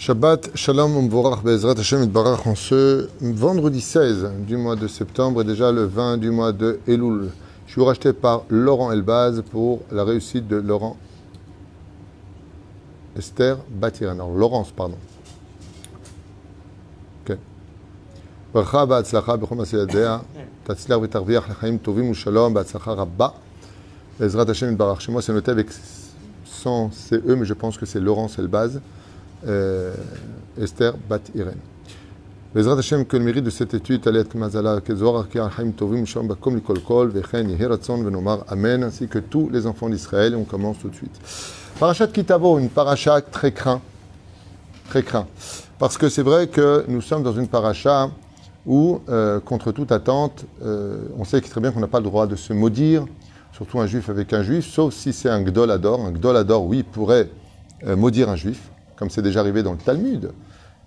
Shabbat Shalom Umvorach Bezrat Hashem Barach en ce vendredi 16 du mois de septembre et déjà le 20 du mois de Elul. Je suis racheté par Laurent Elbaz pour la réussite de Laurent Esther Batiran. Alors Laurence, pardon. Ok. ברכה והצלחה בכל מעשה ידיה, תצליח ותרוויח לחיים טובים ושלום, בהצלחה רבה. בעזרת השם יתברך. Chez moi, c'est noté avec sans CE, mais je pense que c'est Laurence Elbaz. Euh, Esther Bat Irene. בעזרת השם, que le mérite de cette étude, תעלה את מזלה כזוהר כי החיים טובים ושלום בקום לכל כל, וכן יהי רצון ונאמר אמן, ainsi que tous les enfants d'Israël, et on commence tout de suite. Parachat Kitavo, une paracha très craint, très craint. Parce que c'est vrai que nous sommes dans une paracha où, euh, contre toute attente, euh, on sait très bien qu'on n'a pas le droit de se maudire, surtout un juif avec un juif, sauf si c'est un gdolador. Un gdolador, oui, pourrait euh, maudire un juif, comme c'est déjà arrivé dans le Talmud.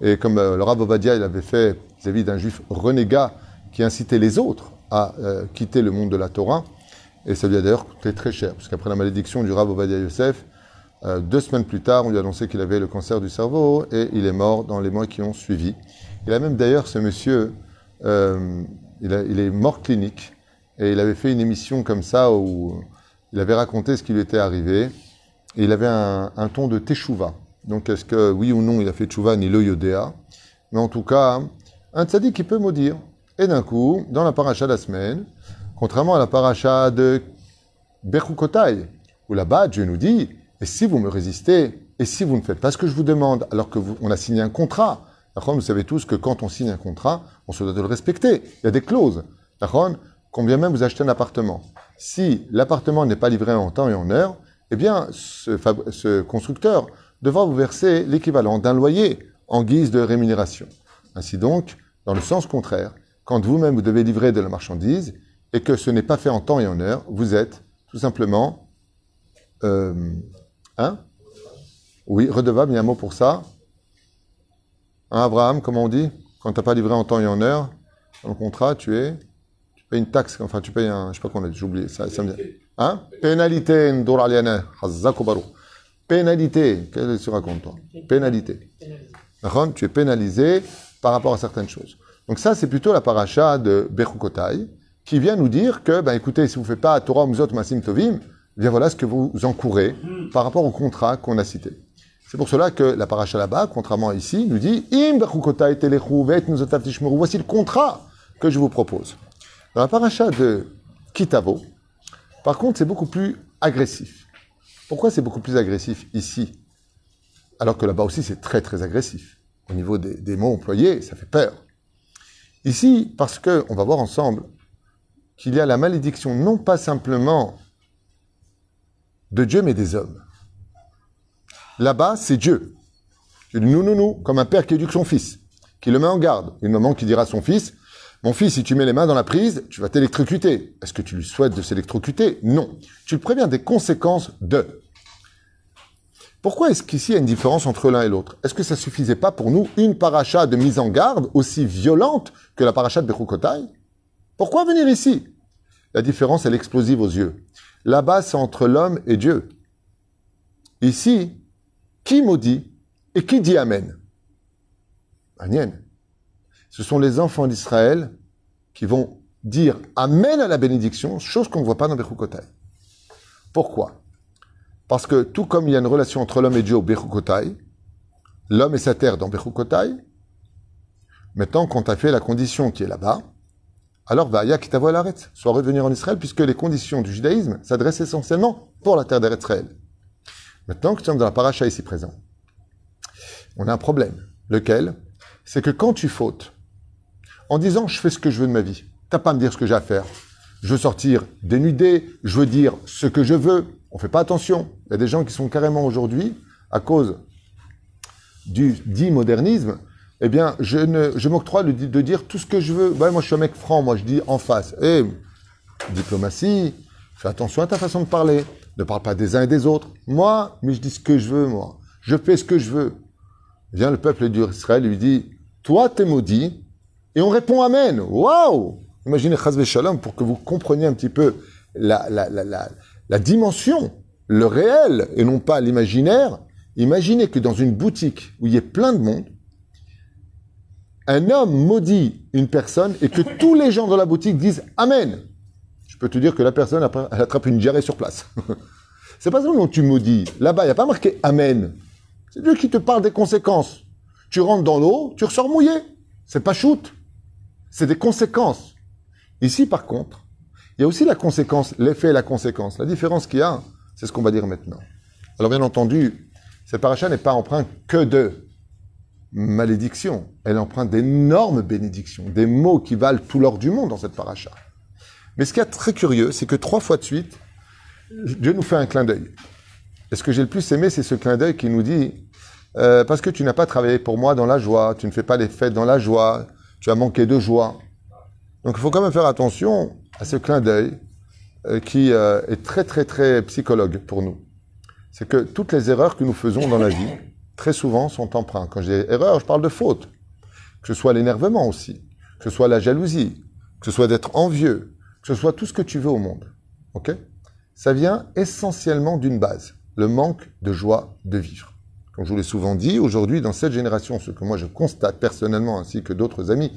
Et comme euh, le Rav Ovadia, il avait fait vis-à-vis d'un juif renégat qui incitait les autres à euh, quitter le monde de la Torah. Et ça lui a d'ailleurs coûté très cher, parce qu'après la malédiction du Rav Ovadia Yosef, euh, deux semaines plus tard, on lui a annoncé qu'il avait le cancer du cerveau et il est mort dans les mois qui ont suivi. Il a même d'ailleurs, ce monsieur, il est mort clinique et il avait fait une émission comme ça où il avait raconté ce qui lui était arrivé et il avait un, un ton de teshuva. Donc est-ce que oui ou non il a fait teshuva ni le yodéa? Mais en tout cas, un tzaddik qui peut maudire. Et d'un coup, dans la paracha de la semaine, contrairement à la paracha de Bechukotai, où là-bas Dieu nous dit, et si vous me résistez, et si vous ne faites pas ce que je vous demande, alors que on a signé un contrat, vous savez tous que quand on signe un contrat, on se doit de le respecter. Il y a des clauses. Combien même vous achetez un appartement? Si l'appartement n'est pas livré en temps et en heure, eh bien, ce constructeur devra vous verser l'équivalent d'un loyer en guise de rémunération. Ainsi donc, dans le sens contraire, quand vous-même vous devez livrer de la marchandise et que ce n'est pas fait en temps et en heure, vous êtes tout simplement, euh, hein? Oui, redevable. Il y a un mot pour ça? Hein, Abraham, comment on dit? Quand tu n'as pas livré en temps et en heure, dans le contrat, tu es, tu payes une taxe. Enfin, tu payes un, je sais pas qu'on a, j'ai oublié. Ça, ça me dit- Hein? Pénalité, Pénalité. Qu'est-ce que tu racontes, toi Pénalité. D'accord Tu es pénalisé par rapport à certaines choses. Donc ça, c'est plutôt la paracha de Bechukotai, qui vient nous dire que, ben écoutez, si vous ne faites pas Torah Muzot Masim Tovim, eh bien voilà ce que vous encourez par rapport au contrat qu'on a cité. C'est pour cela que la paracha là-bas, contrairement à ici, nous dit Im Bechukotai Telechu Vet. Voici le contrat que je vous propose. Dans la paracha de Kitavo, par contre, c'est beaucoup plus agressif. Pourquoi c'est beaucoup plus agressif ici alors que là-bas aussi c'est très très agressif. Au niveau des, mots employés, ça fait peur. Ici, parce que on va voir ensemble qu'il y a la malédiction non pas simplement de Dieu, mais des hommes. Là-bas, c'est Dieu. Dit nous, nous, nous, comme un père qui éduque son fils, qui le met en garde. Une maman qui dira à son fils, mon fils, si tu mets les mains dans la prise, tu vas t'électrocuter. Est-ce que tu lui souhaites de s'électrocuter? Non. Tu le préviens des conséquences de. Pourquoi est-ce qu'ici il y a une différence entre l'un et l'autre? Est-ce que ça suffisait pas pour nous une paracha de mise en garde aussi violente que la paracha de Bechukotai Pourquoi venir ici? La différence, est explosive aux yeux. Là-bas, c'est entre l'homme et Dieu. Ici, qui maudit et qui dit Amen? Amen. Ce sont les enfants d'Israël qui vont dire Amen à la bénédiction, chose qu'on ne voit pas dans Bechukotai. Pourquoi? Parce que tout comme il y a une relation entre l'homme et Dieu au Bechukotai, l'homme et sa terre dans Bechukotai, maintenant quand tu fait la condition qui est là-bas, alors va ya kitavo el haaretz, soit revenir en Israël, puisque les conditions du judaïsme s'adressent essentiellement pour la terre d'Israël. Maintenant que nous sommes dans la paracha ici présent, on a un problème. Lequel? C'est que quand tu fautes, en disant je fais ce que je veux de ma vie, t'as pas à me dire ce que j'ai à faire. Je veux sortir dénudé, je veux dire ce que je veux. On fait pas attention. Il y a des gens qui sont carrément aujourd'hui, à cause du dit modernisme, eh bien, je, je m'octroie de, dire tout ce que je veux. Moi, je suis un mec franc, moi, je dis en face. Eh, diplomatie, fais attention à ta façon de parler. Ne parle pas des uns et des autres. Moi, mais je dis ce que je veux, moi. Je fais ce que je veux. Vient le peuple d'Israël lui dit, toi, t'es maudit. Et on répond Amen. Waouh Imaginez Chazvé Shalom pour que vous compreniez un petit peu la, la, la, la, dimension, le réel, et non pas l'imaginaire Imaginez que dans une boutique où il y ait plein de monde, un homme maudit une personne et que tous les gens dans la boutique disent Amen. Je peux te dire que la personne elle attrape une diarrhée sur place. C'est pas dont tu maudis. Là-bas, il n'y a pas marqué Amen. C'est Dieu qui te parle des conséquences. Tu rentres dans l'eau, tu ressors mouillé. C'est pas shoot. C'est des conséquences. Ici, par contre, il y a aussi la conséquence, l'effet et la conséquence. La différence qu'il y a, c'est ce qu'on va dire maintenant. Alors, bien entendu, cette paracha n'est pas empreinte que de malédiction. Elle emprunte d'énormes bénédictions, des mots qui valent tout l'or du monde dans cette paracha. Mais ce qui est très curieux, c'est que trois fois de suite, Dieu nous fait un clin d'œil. Et ce que j'ai le plus aimé, c'est ce clin d'œil qui nous dit euh, parce que tu n'as pas travaillé pour moi dans la joie, tu ne fais pas les fêtes dans la joie, tu as manqué de joie. Donc il faut quand même faire attention à ce clin d'œil euh, qui euh, est très très très psychologue pour nous. C'est que toutes les erreurs que nous faisons dans la vie, très souvent, sont empreintes. Quand j'ai erreur, je parle de faute. Que ce soit l'énervement aussi, que ce soit la jalousie, que ce soit d'être envieux, que ce soit tout ce que tu veux au monde. Ok? Ça vient essentiellement d'une base, le manque de joie de vivre. Comme je vous l'ai souvent dit, aujourd'hui, dans cette génération, ce que moi je constate personnellement, ainsi que d'autres amis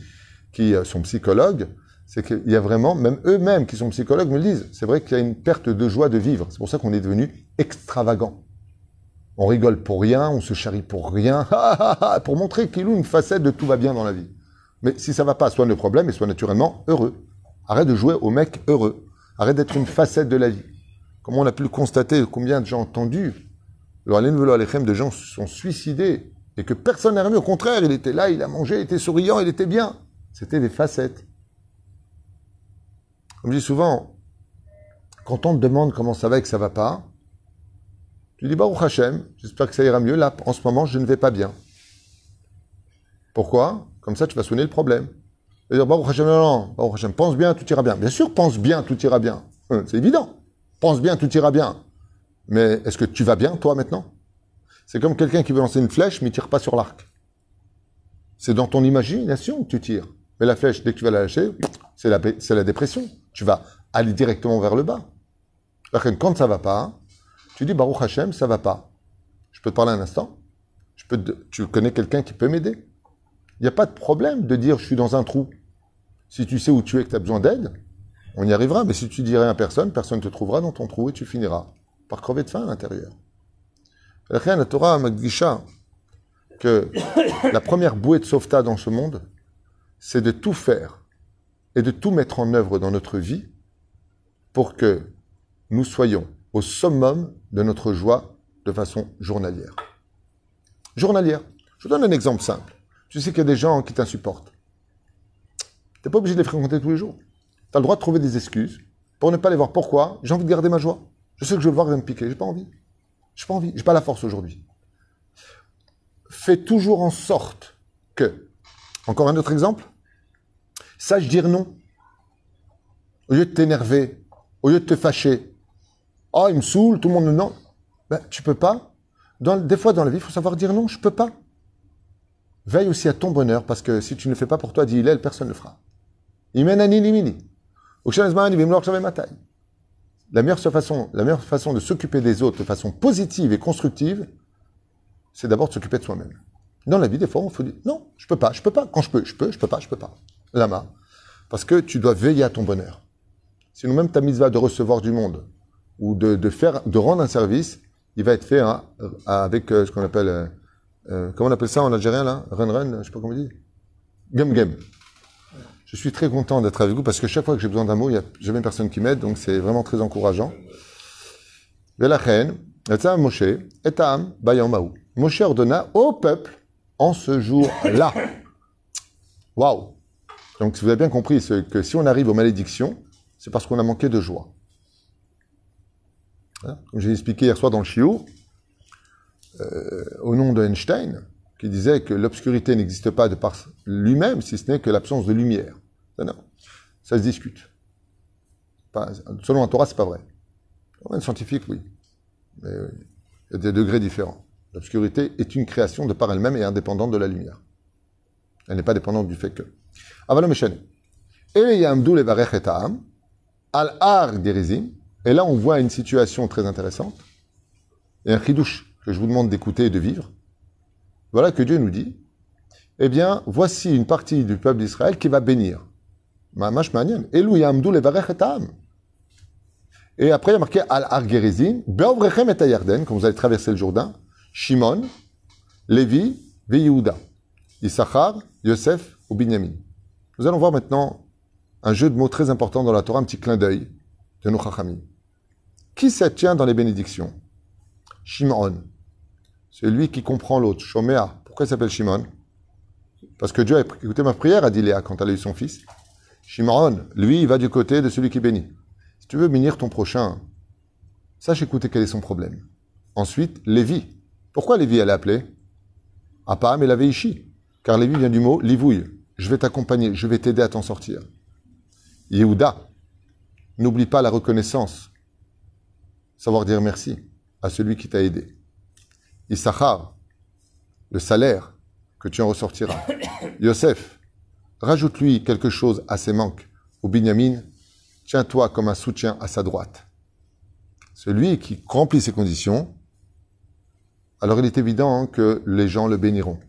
qui euh, sont psychologues, c'est qu'il y a vraiment, même eux-mêmes qui sont psychologues me le disent, c'est vrai qu'il y a une perte de joie de vivre. C'est pour ça qu'on est devenu extravagant. On rigole pour rien, on se charrie pour rien, pour montrer qu'il a une facette de tout va bien dans la vie. Mais si ça va pas, soit le problème et soit naturellement heureux. Arrête de jouer au mec heureux. Arrête d'être une facette de la vie. Comme on a pu le constater, combien de gens entendus, de gens se sont suicidés et que personne n'a remis. Au contraire, il était là, il a mangé, il était souriant, il était bien. C'était des facettes. Comme je dis souvent, quand on te demande comment ça va et que ça va pas, tu dis Baruch Hashem, j'espère que ça ira mieux. Là, en ce moment, je ne vais pas bien. Pourquoi? Comme ça, tu vas sonner le problème. Tu dire Baruch Hashem, non, non, Baruch Hashem, pense bien, tout ira bien. Bien sûr, pense bien, tout ira bien. Hein, c'est évident. Pense bien, tout ira bien. Mais est-ce que tu vas bien, toi, maintenant? C'est comme quelqu'un qui veut lancer une flèche, mais il tire pas sur l'arc. C'est dans ton imagination que tu tires. Mais la flèche, dès que tu vas la lâcher, c'est la, la dépression. Tu vas aller directement vers le bas. Quand ça va pas, tu dis Baruch Hashem, ça va pas. Je peux te parler un instant? Tu connais quelqu'un qui peut m'aider? Il n'y a pas de problème de dire je suis dans un trou. Si tu sais où tu es et que tu as besoin d'aide, on y arrivera. Mais si tu dirais à personne, personne ne te trouvera dans ton trou et tu finiras par crever de faim à l'intérieur. La Torah Magdisha que la première bouée de sauvetage dans ce monde, c'est de tout faire et de tout mettre en œuvre dans notre vie pour que nous soyons au summum de notre joie de façon journalière. Journalière. Je vous donne un exemple simple. Tu sais qu'il y a des gens qui t'insupportent. Tu n'es pas obligé de les fréquenter tous les jours. Tu as le droit de trouver des excuses pour ne pas les voir. Pourquoi? J'ai envie de garder ma joie. Je sais que je vais voir, va me piquer. J'ai pas envie. J'ai pas envie. J'ai pas la force aujourd'hui. Fais toujours en sorte que, encore un autre exemple, sache dire non. Au lieu de t'énerver, au lieu de te fâcher, oh, il me saoule, tout le monde me non. Ben, tu peux pas. Dans, des fois, dans la vie, il faut savoir dire non, je peux pas. Veille aussi à ton bonheur, parce que si tu ne le fais pas pour toi, dit il personne ne le fera. La meilleure façon, la meilleure façon de s'occuper des autres de façon positive et constructive, c'est d'abord de s'occuper de soi-même. Dans la vie, des fois, on faut dire non, je peux pas, je peux pas. Quand je peux, je peux, je peux pas, je peux pas. Lama. Parce que tu dois veiller à ton bonheur. Sinon, même ta mitzvah de recevoir du monde, ou de, faire, de rendre un service, il va être fait hein, avec euh, ce qu'on appelle, euh, euh, comment on appelle ça en algérien là? Ren ren, je sais pas comment on dit. Gem gem. Je suis très content d'être avec vous parce que chaque fois que j'ai besoin d'un mot, il n'y a jamais personne qui m'aide, donc c'est vraiment très encourageant. Moshe, etam Moshe ordonna au peuple en ce jour-là. Waouh Donc vous avez bien compris que si on arrive aux malédictions, c'est parce qu'on a manqué de joie. Hein, comme j'ai expliqué hier soir dans le Chiot, euh, au nom d'Einstein, qui disait que l'obscurité n'existe pas de par lui-même, si ce n'est que l'absence de lumière. Non. Ça se discute. selon un Torah, c'est pas vrai. Un scientifique, oui. Mais il y a des degrés différents. L'obscurité est une création de par elle-même et indépendante de la lumière. Elle n'est pas dépendante du fait que. Al-Ar Et là, on voit une situation très intéressante. Et un chidouche que je vous demande d'écouter et de vivre, voilà que Dieu nous dit, eh bien, voici une partie du peuple d'Israël qui va bénir. Et après, il y a marqué Al-Argerizim, Beovrechem et Yarden, quand vous allez traverser le Jourdain, Shimon, Lévi, Yehuda, Issachar, Yosef ou Binyamin. Nous allons voir maintenant un jeu de mots très important dans la Torah, un petit clin d'œil de nos. Qui se tient dans les bénédictions? Shimon, celui qui comprend l'autre. Shomea, pourquoi il s'appelle Shimon? Parce que Dieu a écouté ma prière, a dit Léa quand elle a eu son fils. Shimon, lui, il va du côté de celui qui bénit. Si tu veux bénir ton prochain, sache écouter quel est son problème. Ensuite, Lévi. Pourquoi Lévi elle est appelée? Apam et la Veishi. Car Lévi vient du mot livouille. Je vais t'accompagner, je vais t'aider à t'en sortir. Yehuda. N'oublie pas la reconnaissance. Savoir dire merci à celui qui t'a aidé. Issachar. Le salaire que tu en ressortiras. Yosef. Rajoute-lui quelque chose à ses manques. Ou Binyamin. Tiens-toi comme un soutien à sa droite. Celui qui remplit ces conditions, alors il est évident que les gens le béniront.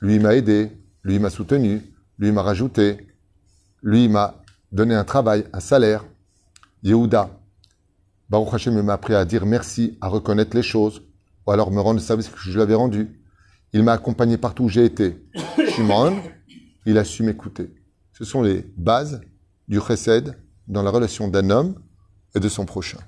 Lui m'a aidé, lui m'a soutenu, lui m'a rajouté, lui m'a donné un travail, un salaire. Yehuda, Baruch Hashem m'a appris à dire merci, à reconnaître les choses, ou alors me rendre le service que je lui avais rendu. Il m'a accompagné partout où j'ai été. Shimon, il a su m'écouter. Ce sont les bases du chesed dans la relation d'un homme et de son prochain.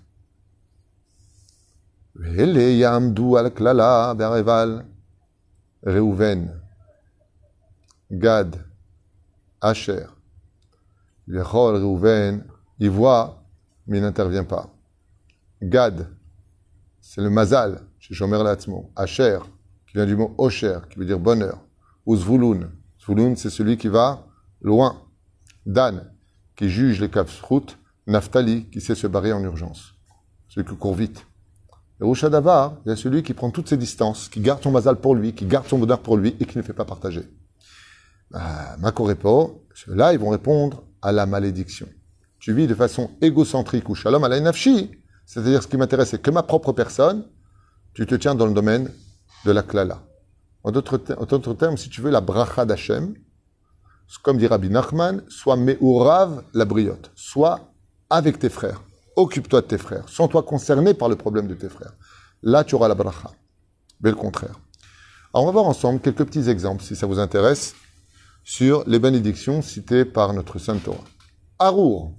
Il voit, mais il n'intervient pas. Gad, c'est le mazal, chez Shomer Latzmo. Asher, qui vient du mot Osher, qui veut dire bonheur. Ou Zvulun. Zvulun, c'est celui qui va loin. Dan, qui juge les route. Naftali, qui sait se barrer en urgence. Celui qui court vite. Et Davar, il y a celui qui prend toutes ses distances, qui garde son mazal pour lui, qui garde son bonheur pour lui et qui ne fait pas partager. Bah, Makorepo, ceux-là, ils vont répondre à la malédiction. Tu vis de façon égocentrique ou shalom à la c'est-à-dire ce qui m'intéresse, c'est que ma propre personne, tu te tiens dans le domaine de la klala. En d'autres termes, si tu veux la bracha d'Hachem, comme dit Rabbi Nachman, sois me'urav la briotte, sois avec tes frères. Occupe-toi de tes frères. Sens-toi concerné par le problème de tes frères. Là, tu auras la bracha. Mais le contraire. Alors, on va voir ensemble quelques petits exemples, si ça vous intéresse, sur les bénédictions citées par notre Sainte Torah. Arour,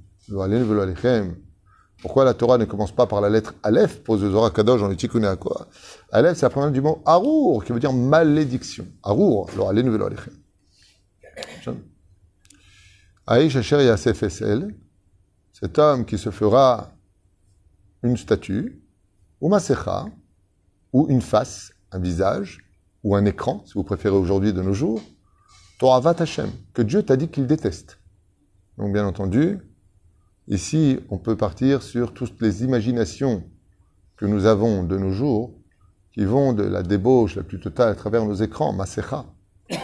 pourquoi la Torah ne commence pas par la lettre Aleph? Pose Zohar Kadosh dans le quoi Aleph, c'est la première du mot Arour, qui veut dire malédiction. Arour, lo alenu velo alechem. Aïch Asher Yasef cet homme qui se fera une statue, ou masecha, ou une face, un visage, ou un écran, si vous préférez aujourd'hui de nos jours, Toravat Hashem, que Dieu t'a dit qu'il déteste. Donc bien entendu, ici on peut partir sur toutes les imaginations que nous avons de nos jours, qui vont de la débauche la plus totale à travers nos écrans, Masecha.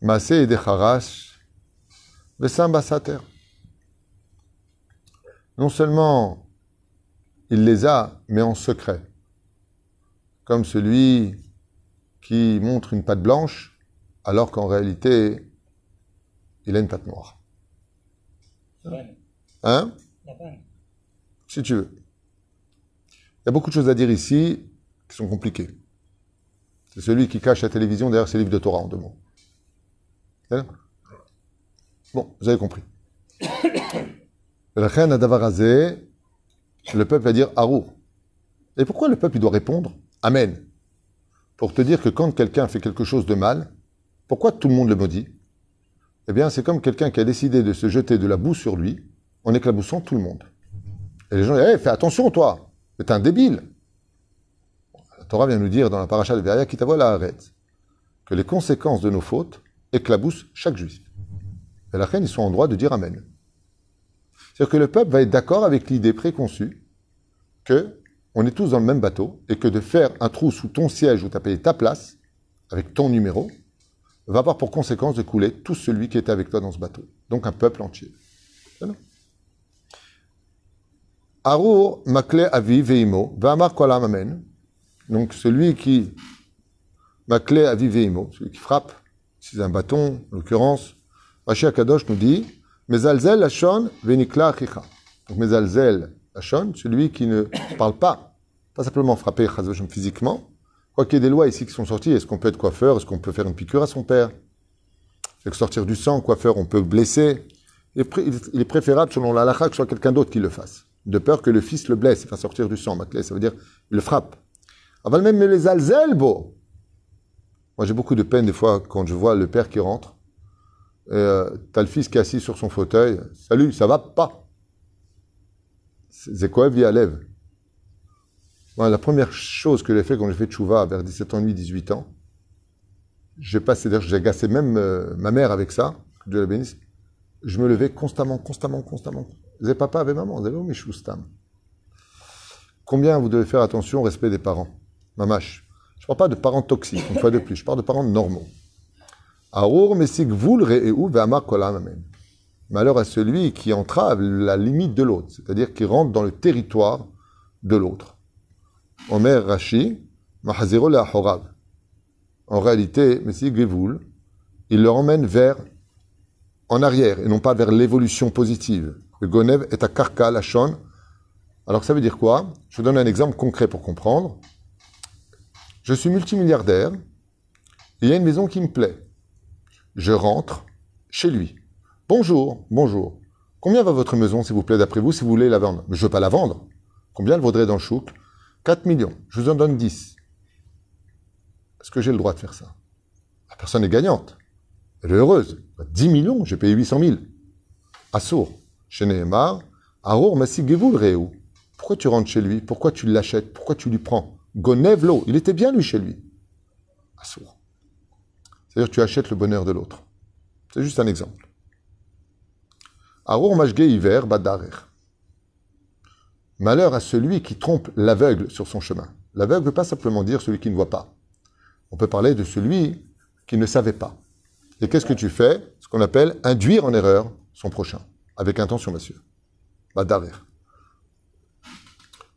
Masé et Decharash, non seulement il les a, mais en secret. Comme celui qui montre une patte blanche, alors qu'en réalité, il a une patte noire. Hein? Si tu veux. Il y a beaucoup de choses à dire ici qui sont compliquées. C'est celui qui cache la télévision derrière ses livres de Torah en deux mots. Bon, vous avez compris. La reine le peuple va dire Arour. Et pourquoi le peuple doit répondre Amen Pour te dire que quand quelqu'un fait quelque chose de mal, pourquoi tout le monde le maudit? Eh bien, c'est comme quelqu'un qui a décidé de se jeter de la boue sur lui en éclaboussant tout le monde. Et les gens disent hey, fais attention, toi, t'es un débile. La Torah vient nous dire dans la paracha de Veria, qui la arrête, que les conséquences de nos fautes éclaboussent chaque juif. Et la reine, ils sont en droit de dire Amen. C'est-à-dire que le peuple va être d'accord avec l'idée préconçue que on est tous dans le même bateau et que de faire un trou sous ton siège où tu payé ta place, avec ton numéro, va avoir pour conséquence de couler tout celui qui était avec toi dans ce bateau. Donc un peuple entier. Arur makle avi veimo, va'amar kolam amen. Donc celui qui makle avi veimo, celui qui frappe, c'est un bâton, en l'occurrence, Rashi Akadosh nous dit, mezalzel lashon venikla achicha. Donc mezalzel lashon, celui qui ne parle pas, pas simplement frapper physiquement. Quoi qu'il y ait des lois ici qui sont sorties, est-ce qu'on peut être coiffeur, est-ce qu'on peut faire une piqûre à son père? Que sortir du sang, coiffeur, on peut blesser. Il est préférable, selon la halakha, que ce soit quelqu'un d'autre qui le fasse. De peur que le fils le blesse, il fasse sortir du sang. Ça veut dire, il le frappe. Avant même les alzelbo. Moi, j'ai beaucoup de peine des fois quand je vois le père qui rentre. Euh, t'as le fils qui est assis sur son fauteuil. Salut, ça va pas? C'est quoi, via La première chose que j'ai fait quand j'ai fait Tchouva vers 17 ans, 18 ans, j'ai passé, j'ai agacé même euh, ma mère avec ça, que Dieu la bénisse. Je me levais constamment, constamment, constamment. Vous papa avec maman, vous avez stam? Combien vous devez faire attention au respect des parents? Mamache. Je ne parle pas de parents toxiques, une fois de plus. Je parle de parents normaux. Malheur à celui qui entrave la limite de l'autre, c'est-à-dire qui rentre dans le territoire de l'autre. Omer Rashi, En réalité, Messi Gevoul, il le emmène vers en arrière et non pas vers l'évolution positive. Le Gonev est à Karka, la Alors ça veut dire quoi? Je vous donne un exemple concret pour comprendre. Je suis multimilliardaire et il y a une maison qui me plaît. Je rentre chez lui. Bonjour, bonjour. Combien va votre maison, s'il vous plaît, d'après vous, si vous voulez la vendre? Je ne veux pas la vendre. Combien elle vaudrait dans le chouk 4 millions. Je vous en donne 10. Est-ce que j'ai le droit de faire ça? La personne est gagnante. Elle est heureuse. 10 millions, j'ai payé 800 000. Assour. Chez Nehemar, Arour Massi Gevul Pourquoi tu rentres chez lui? Pourquoi tu l'achètes? Pourquoi tu lui prends? Gonevlo. Il était bien, lui, chez lui. Assour. C'est-à-dire tu achètes le bonheur de l'autre. C'est juste un exemple. Arour Mashge hiver Badarer. Malheur à celui qui trompe l'aveugle sur son chemin. L'aveugle ne veut pas simplement dire celui qui ne voit pas. On peut parler de celui qui ne savait pas. Et qu'est-ce que tu fais? Ce qu'on appelle induire en erreur son prochain, avec intention, monsieur. Badarer.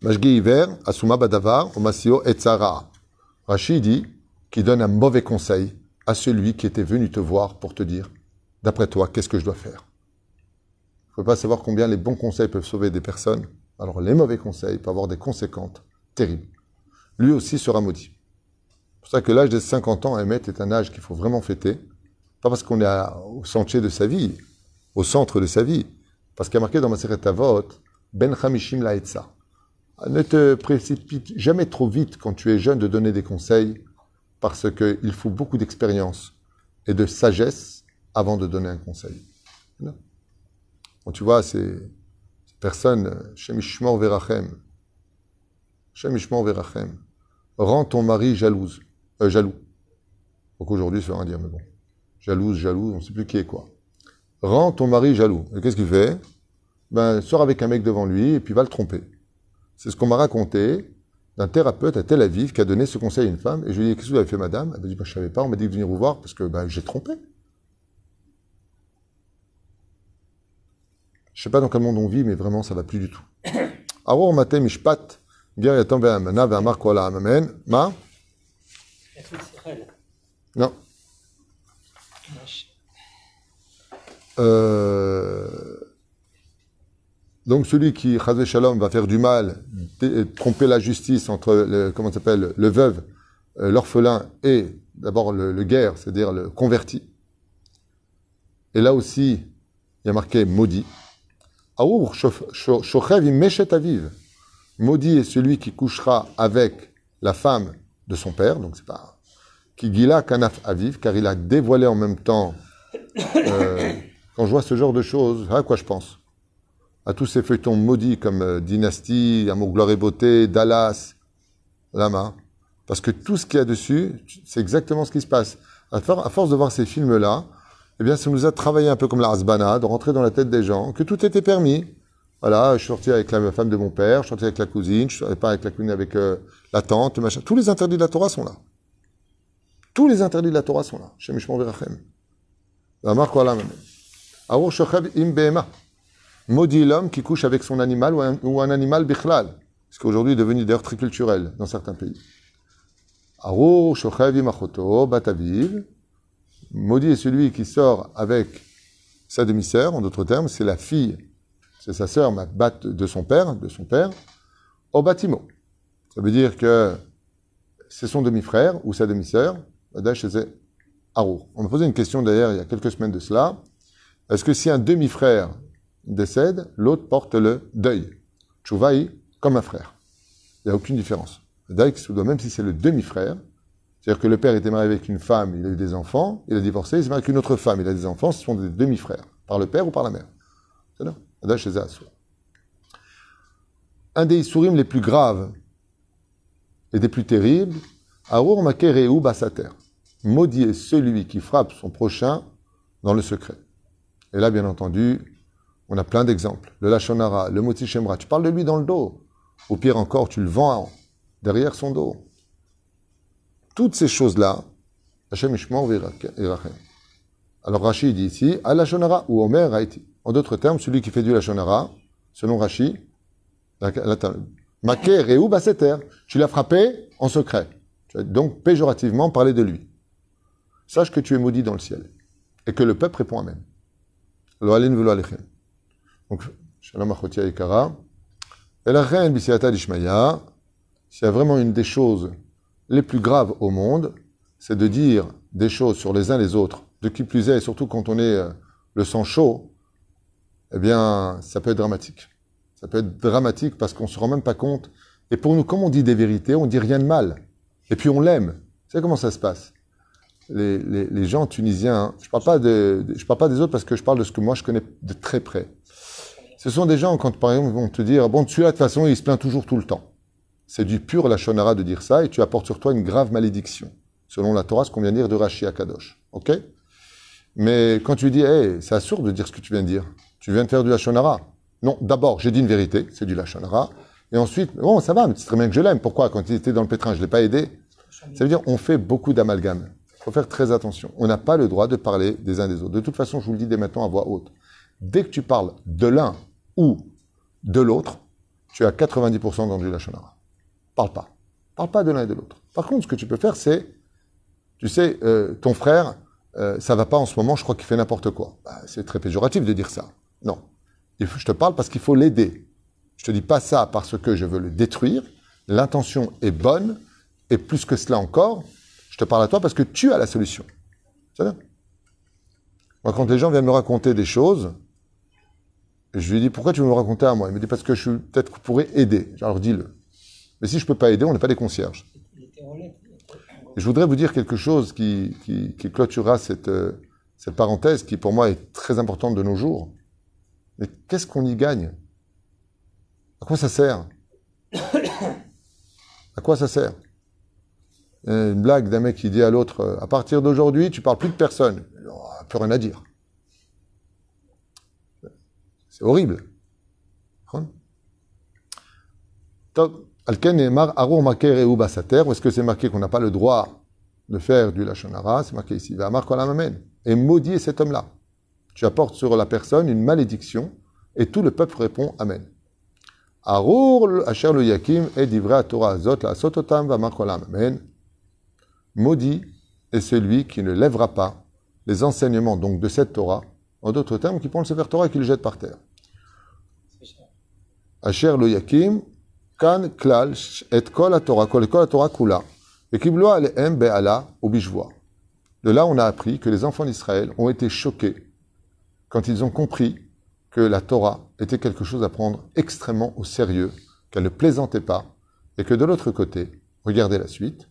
Mashge hiver, Asuma Badavar, Omasio Etzara. Rachid dit qui donne un mauvais conseil à celui qui était venu te voir pour te dire, d'après toi, qu'est-ce que je dois faire? Il ne faut pas savoir combien les bons conseils peuvent sauver des personnes. Alors les mauvais conseils peuvent avoir des conséquences terribles. Lui aussi sera maudit. C'est pour ça que l'âge de 50 ans, Emmet, est un âge qu'il faut vraiment fêter. Pas parce qu'on est au sentier de sa vie, au centre de sa vie. Parce qu'il y a marqué dans ma série Tavot, Ben Hamishim Laetza. Ne te précipite jamais trop vite quand tu es jeune de donner des conseils parce qu'il faut beaucoup d'expérience et de sagesse avant de donner un conseil. tu vois, ces, personnes, Shemishmor Verachem, Shemishmor Verachem, rend ton mari jalouse, euh, jaloux. Donc aujourd'hui, ça veut rien dire, mais bon. Jalouse, jalouse, on ne sait plus qui est quoi. Rends ton mari jaloux. Et qu'est-ce qu'il fait? Ben, sort avec un mec devant lui et puis va le tromper. C'est ce qu'on m'a raconté d'un thérapeute à Tel Aviv qui a donné ce conseil à une femme. Et je lui ai dit, qu'est-ce que vous avez fait, madame? Elle m'a dit, bah, je ne savais pas, on m'a dit de venir vous voir parce que bah, j'ai trompé. Je sais pas dans quel monde on vit, mais vraiment, ça va plus du tout. Aror matem mishpat, yatam ve'amana ve'amar kol amen. Ma? Non. Euh... Donc celui qui, Chazé Shalom, va faire du mal, tromper la justice entre, le, comment s'appelle, le veuve, euh, l'orphelin et d'abord le, le guerre, c'est-à-dire le converti. Et là aussi, il y a marqué maudit. Aour. Maudit est celui qui couchera avec la femme de son père, donc c'est pas. Qui gila kanaf aviv, car il a dévoilé en même temps. Euh, quand je vois ce genre de choses, à quoi je pense? À tous ces feuilletons maudits comme euh, Dynastie, Amour, Gloire et Beauté, Dallas, Lama. Parce que tout ce qu'il y a dessus, c'est exactement ce qui se passe. À, force de voir ces films-là, eh bien, ça nous a travaillé un peu comme la Hasbana, de rentrer dans la tête des gens, que tout était permis. Voilà, je suis sorti avec la femme de mon père, je suis sorti avec la cousine, je suis pas avec la cousine, avec euh, la tante, machin. Tous les interdits de la Torah sont là. Tous les interdits de la Torah sont là. Chez Mishmon Verachem. La marque, voilà, im Maudit l'homme qui couche avec son animal ou un, animal bichlal. Ce qui aujourd'hui est devenu d'ailleurs très culturel dans certains pays. Arur shochev imachoto bataviv. Maudit est celui qui sort avec sa demi-sœur, en d'autres termes, c'est la fille, c'est sa sœur, ma de son père, de son père, au bâtiment. Ça veut dire que c'est son demi-frère ou sa demi-sœur, c'est Arur. On m'a posé une question d'ailleurs il y a quelques semaines de cela. Est-ce que si un demi-frère décède, l'autre porte le deuil? Chouvaï, comme un frère. Il n'y a aucune différence. Le même si c'est le demi-frère, c'est-à-dire que le père était marié avec une femme, il a eu des enfants, il a divorcé, il s'est marié avec une autre femme, il a des enfants, ce sont des demi-frères, par le père ou par la mère. C'est. Un des Isurim les plus graves et des plus terribles, Aour Makereu Bassater. Maudit est celui qui frappe son prochain dans le secret. Et là, bien entendu, on a plein d'exemples. Le Lachonara, le Moti Shemra, tu parles de lui dans le dos. Ou pire encore, tu le vends derrière son dos. Toutes ces choses-là, Hashem Alors Rashi dit ici, à ou Omer Haïti. En d'autres termes, celui qui fait du Lachonara, selon Rashi, Maké Réou Basseter, tu l'as frappé en secret. Tu as donc péjorativement parlé de lui. Sache que tu es maudit dans le ciel. Et que le peuple répond Amen. Donc, Shalom Achotia Ikara. Et la reine Bisiata d'Ishmaïa, s'il y a vraiment une des choses les plus graves au monde, c'est de dire des choses sur les uns les autres, de qui plus est, et surtout quand on est euh, le sang chaud, eh bien, ça peut être dramatique. Ça peut être dramatique parce qu'on ne se rend même pas compte. Et pour nous, comme on dit des vérités, on dit rien de mal. Et puis on l'aime. Vous savez comment ça se passe? Les, gens tunisiens, je ne parle, pas des autres parce que je parle de ce que moi je connais de très près. Ce sont des gens, quand par exemple, vont te dire, bon, celui-là, de toute façon, il se plaint toujours tout le temps. C'est du pur lachonara de dire ça, et tu apportes sur toi une grave malédiction, selon la Torah, ce qu'on vient de dire de Rashi à Kadosh. Ok? Mais quand tu dis, hey, c'est absurde de dire ce que tu viens de dire, tu viens de faire du lachonara. Non, d'abord, j'ai dit une vérité, c'est du lachonara. Et ensuite, bon, ça va, mais c'est très bien que je l'aime. Pourquoi? Quand il était dans le pétrin, je ne l'ai pas aidé. Ça veut dire, on fait beaucoup d'amalgames. Il faut faire très attention. On n'a pas le droit de parler des uns des autres. De toute façon, je vous le dis dès maintenant à voix haute. Dès que tu parles de l'un ou de l'autre, tu as 90% dans du lachonara. Parle pas. Parle pas de l'un et de l'autre. Par contre, ce que tu peux faire, c'est, tu sais, euh, ton frère, euh, ça va pas en ce moment, je crois qu'il fait n'importe quoi. Bah, c'est très péjoratif de dire ça. Non. Je te parle parce qu'il faut l'aider. Je te dis pas ça parce que je veux le détruire. L'intention est bonne. Et plus que cela encore, je te parle à toi parce que tu as la solution. C'est bien. Moi, quand les gens viennent me raconter des choses, je lui dis, pourquoi tu veux me raconter à moi? Il me dit, parce que je peut-être que pourrais aider. Alors dis-le. Mais si je ne peux pas aider, on n'est pas des concierges. je voudrais vous dire quelque chose qui, qui, clôturera cette, euh, cette parenthèse qui, pour moi, est très importante de nos jours. Mais qu'est-ce qu'on y gagne? À quoi ça sert? À quoi ça sert? Une blague d'un mec qui dit à l'autre, euh, à partir d'aujourd'hui, tu parles plus de personne. Il plus rien à dire. C'est horrible. Alken Emar Arur Maker ou Bassater, est-ce que c'est marqué qu'on n'a pas le droit de faire du Lachonara? C'est marqué ici. Va Amen. Et maudit cet homme-là. Tu apportes sur la personne une malédiction et tout le peuple répond Amen. Arur Asher le Yakim et à Torah Azot la Sototam va Amen. Maudit est celui qui ne lèvera pas les enseignements donc de cette Torah, en d'autres termes, qui prend le Sefer Torah et qui le jette par terre. Asher lo yakim, kan klal et kol kol Torah kula. De là, on a appris que les enfants d'Israël ont été choqués quand ils ont compris que la Torah était quelque chose à prendre extrêmement au sérieux, qu'elle ne plaisantait pas, et que de l'autre côté, regardez la suite,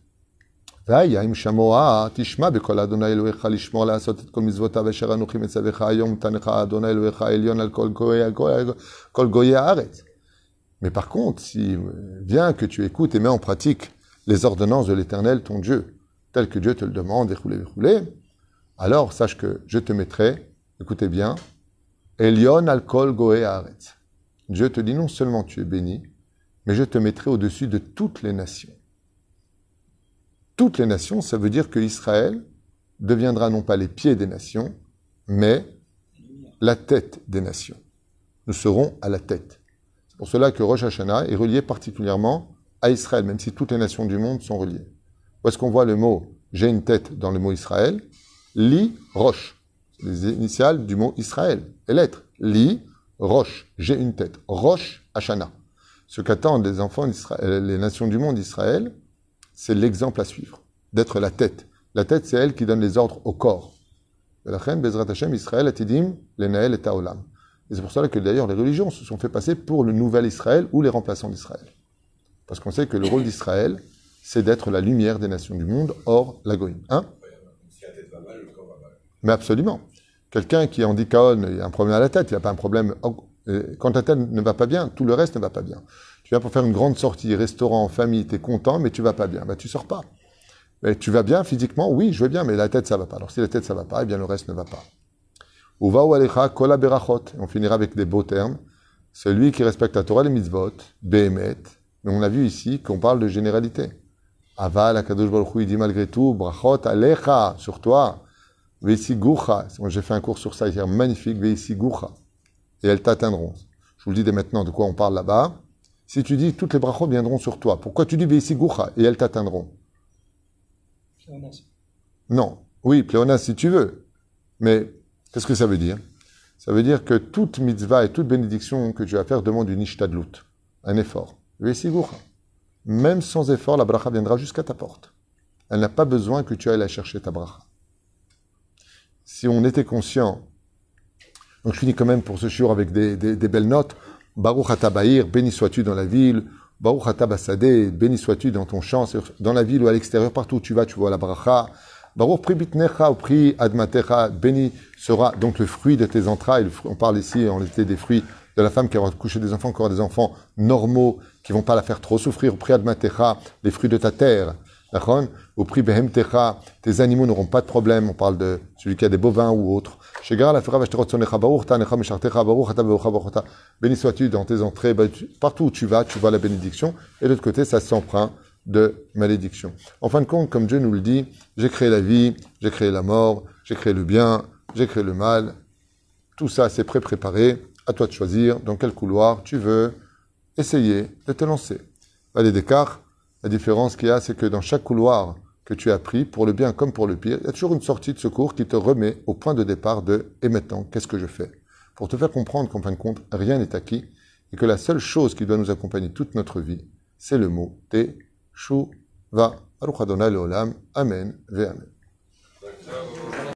Mais par contre, si bien que tu écoutes et mets en pratique les ordonnances de l'Éternel, ton Dieu, telles que Dieu te le demande, roulé, roulé, alors sache que je te mettrai, écoutez bien, Elion al kol goé. Dieu te dit non seulement tu es béni, mais je te mettrai au-dessus de toutes les nations toutes les nations, ça veut dire que Israël deviendra non pas les pieds des nations, mais la tête des nations. nous serons à la tête. Pour cela que Rosh Hashanah est relié particulièrement à Israël, même si toutes les nations du monde sont reliées. Où est-ce qu'on voit le mot j'ai une tête dans le mot Israël? Li, Roche. Les initiales du mot Israël. Et lettres. Li, Roche. J'ai une tête. Roche, Hashanah. Ce qu'attendent les enfants d'Israël, les nations du monde d'Israël, c'est l'exemple à suivre. D'être la tête. La tête, c'est elle qui donne les ordres au corps. Israël. Et c'est pour cela que d'ailleurs les religions se sont fait passer pour le nouvel Israël ou les remplaçants d'Israël. Parce qu'on sait que le rôle d'Israël, c'est d'être la lumière des nations du monde, hors la goïne. Hein? Mais absolument. Quelqu'un qui est en dikaon, il a un problème à la tête, il n'a pas un problème. Quand ta tête ne va pas bien, tout le reste ne va pas bien. Tu viens pour faire une grande sortie, restaurant, famille, tu es content, mais tu vas pas bien. Ben, tu sors pas. Tu vas bien physiquement? Oui, je vais bien, mais la tête, ça va pas. Alors si la tête, ça va pas, eh bien le reste ne va pas. On finira avec des beaux termes. Celui qui respecte la Torah, les mitzvot, behemet. Mais on a vu ici qu'on parle de généralité. Aval, Akadosh Baruch Hu, il dit malgré tout, brachot, alecha, sur toi. Veisi gucha. J'ai fait un cours sur ça hier, magnifique, veisi gucha. Et elles t'atteindront. Je vous le dis dès maintenant de quoi on parle là-bas. Si tu dis toutes les brachot viendront sur toi, pourquoi tu dis veisi gucha et elles t'atteindront? Non. Oui, pléonas si tu veux. Mais Qu'est-ce que ça veut dire? Ça veut dire que toute mitzvah et toute bénédiction que tu vas faire demande une ishtadlut, un effort. Même sans effort, la bracha viendra jusqu'à ta porte. Elle n'a pas besoin que tu ailles la chercher, ta bracha. Si on était conscient, donc je finis quand même pour ce jour avec des, belles notes. Baruch Bahir, béni sois-tu dans la ville. Baruch Basadeh, béni sois-tu dans ton champ, dans la ville ou à l'extérieur, partout où tu vas, tu vois la bracha. Baruch pri bitnecha ou pri admatecha, béni sera donc le fruit de tes entrailles. On parle ici, on était des fruits de la femme qui aura couché des enfants, qui aura des enfants normaux, qui vont pas la faire trop souffrir. Au pri admatecha, les fruits de ta terre. Au prix behemtecha, tes animaux n'auront pas de problème. On parle de celui qui a des bovins ou autres. Béni sois-tu dans tes entrées. Bah, partout où tu vas, tu vois la bénédiction. Et de l'autre côté, ça s'emprunte de malédiction. En fin de compte, comme Dieu nous le dit, j'ai créé la vie, j'ai créé la mort, j'ai créé le bien, j'ai créé le mal. Tout ça, c'est pré-préparé. À toi de choisir dans quel couloir tu veux essayer de te lancer. Allez, Descartes, la différence qu'il y a, c'est que dans chaque couloir que tu as pris, pour le bien comme pour le pire, il y a toujours une sortie de secours qui te remet au point de départ de et maintenant, qu'est-ce que je fais? Pour te faire comprendre qu'en fin de compte, rien n'est acquis et que la seule chose qui doit nous accompagner toute notre vie, c'est le mot T Shuva. Baruch Adonai Leolam. Amen ve.